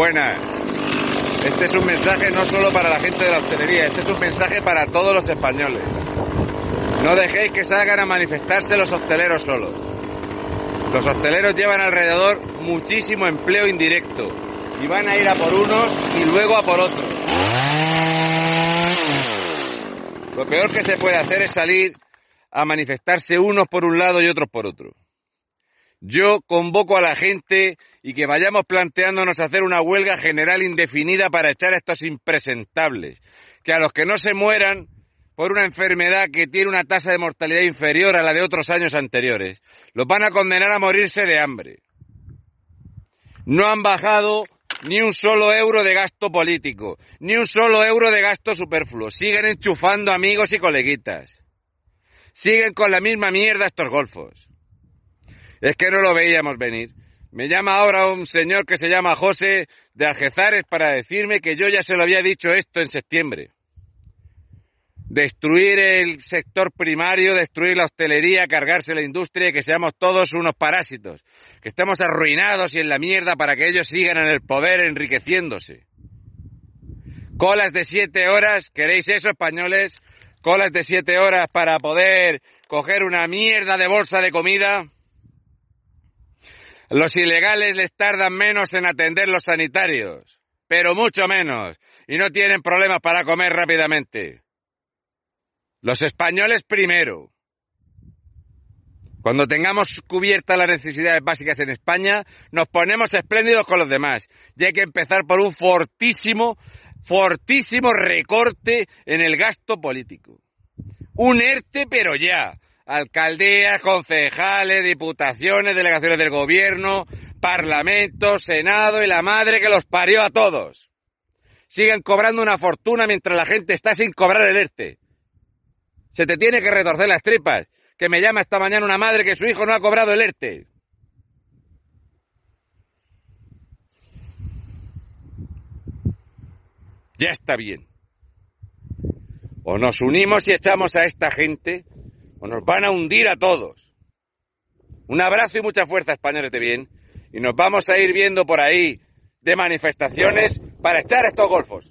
buena. Este es un mensaje no solo para la gente de la hostelería, este es un mensaje para todos los españoles. No dejéis que salgan a manifestarse los hosteleros solos. Los hosteleros llevan alrededor muchísimo empleo indirecto y van a ir a por unos y luego a por otros. Lo peor que se puede hacer es salir a manifestarse unos por un lado y otros por otro. Yo convoco a la gente y que vayamos planteándonos hacer una huelga general indefinida para echar a estos impresentables. Que a los que no se mueran por una enfermedad que tiene una tasa de mortalidad inferior a la de otros años anteriores, los van a condenar a morirse de hambre. No han bajado ni un solo euro de gasto político, ni un solo euro de gasto superfluo. Siguen enchufando amigos y coleguitas. Siguen con la misma mierda estos golfos. Es que no lo veíamos venir. Me llama ahora un señor que se llama José de Algezares para decirme que yo ya se lo había dicho esto en septiembre. Destruir el sector primario, destruir la hostelería, cargarse la industria y que seamos todos unos parásitos. Que estemos arruinados y en la mierda para que ellos sigan en el poder enriqueciéndose. Colas de siete horas, ¿queréis eso, españoles? Colas de siete horas para poder coger una mierda de bolsa de comida. Los ilegales les tardan menos en atender los sanitarios, pero mucho menos, y no tienen problemas para comer rápidamente. Los españoles primero. Cuando tengamos cubiertas las necesidades básicas en España, nos ponemos espléndidos con los demás. Y hay que empezar por un fortísimo, fortísimo recorte en el gasto político. Un ERTE, pero ya alcaldías, concejales, diputaciones, delegaciones del gobierno, parlamento, senado y la madre que los parió a todos. Siguen cobrando una fortuna mientras la gente está sin cobrar el ERTE. Se te tiene que retorcer las tripas. Que me llama esta mañana una madre que su hijo no ha cobrado el ERTE. Ya está bien. O nos unimos y echamos a esta gente o nos van a hundir a todos. Un abrazo y mucha fuerza, españoles de bien, y nos vamos a ir viendo por ahí de manifestaciones para echar estos golfos.